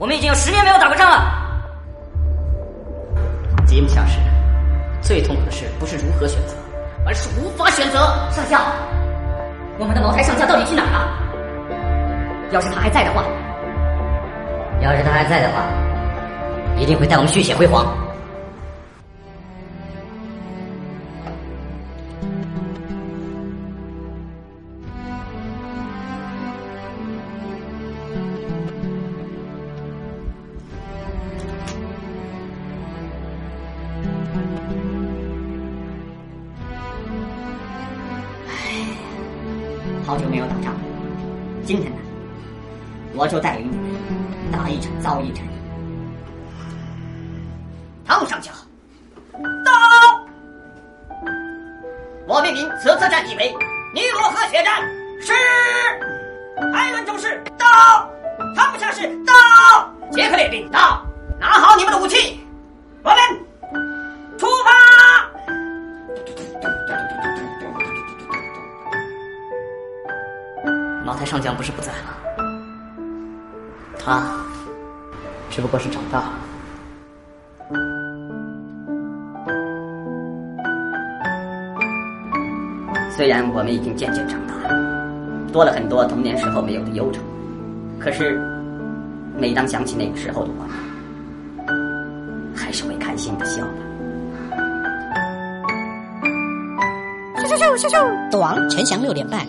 我们已经有十年没有打过仗了。吉姆强士，最痛苦的事不是如何选择，而是无法选择。上校，我们的茅台上校到底去哪儿了？要是他还在的话，要是他还在的话，一定会带我们续写辉煌。好久没有打仗了，今天呢，我就带领你们打一场遭一场。唐上将，到！我命令此次战役为尼罗河血战。是。艾伦中士到，汤姆下士到，杰克列兵到，拿好你们的武器，茅台上将不是不在了，他只不过是长大了。虽然我们已经渐渐长大，多了很多童年时候没有的忧愁，可是每当想起那个时候的我，还是会开心的笑的。咻咻咻咻咻！赌王陈翔六点半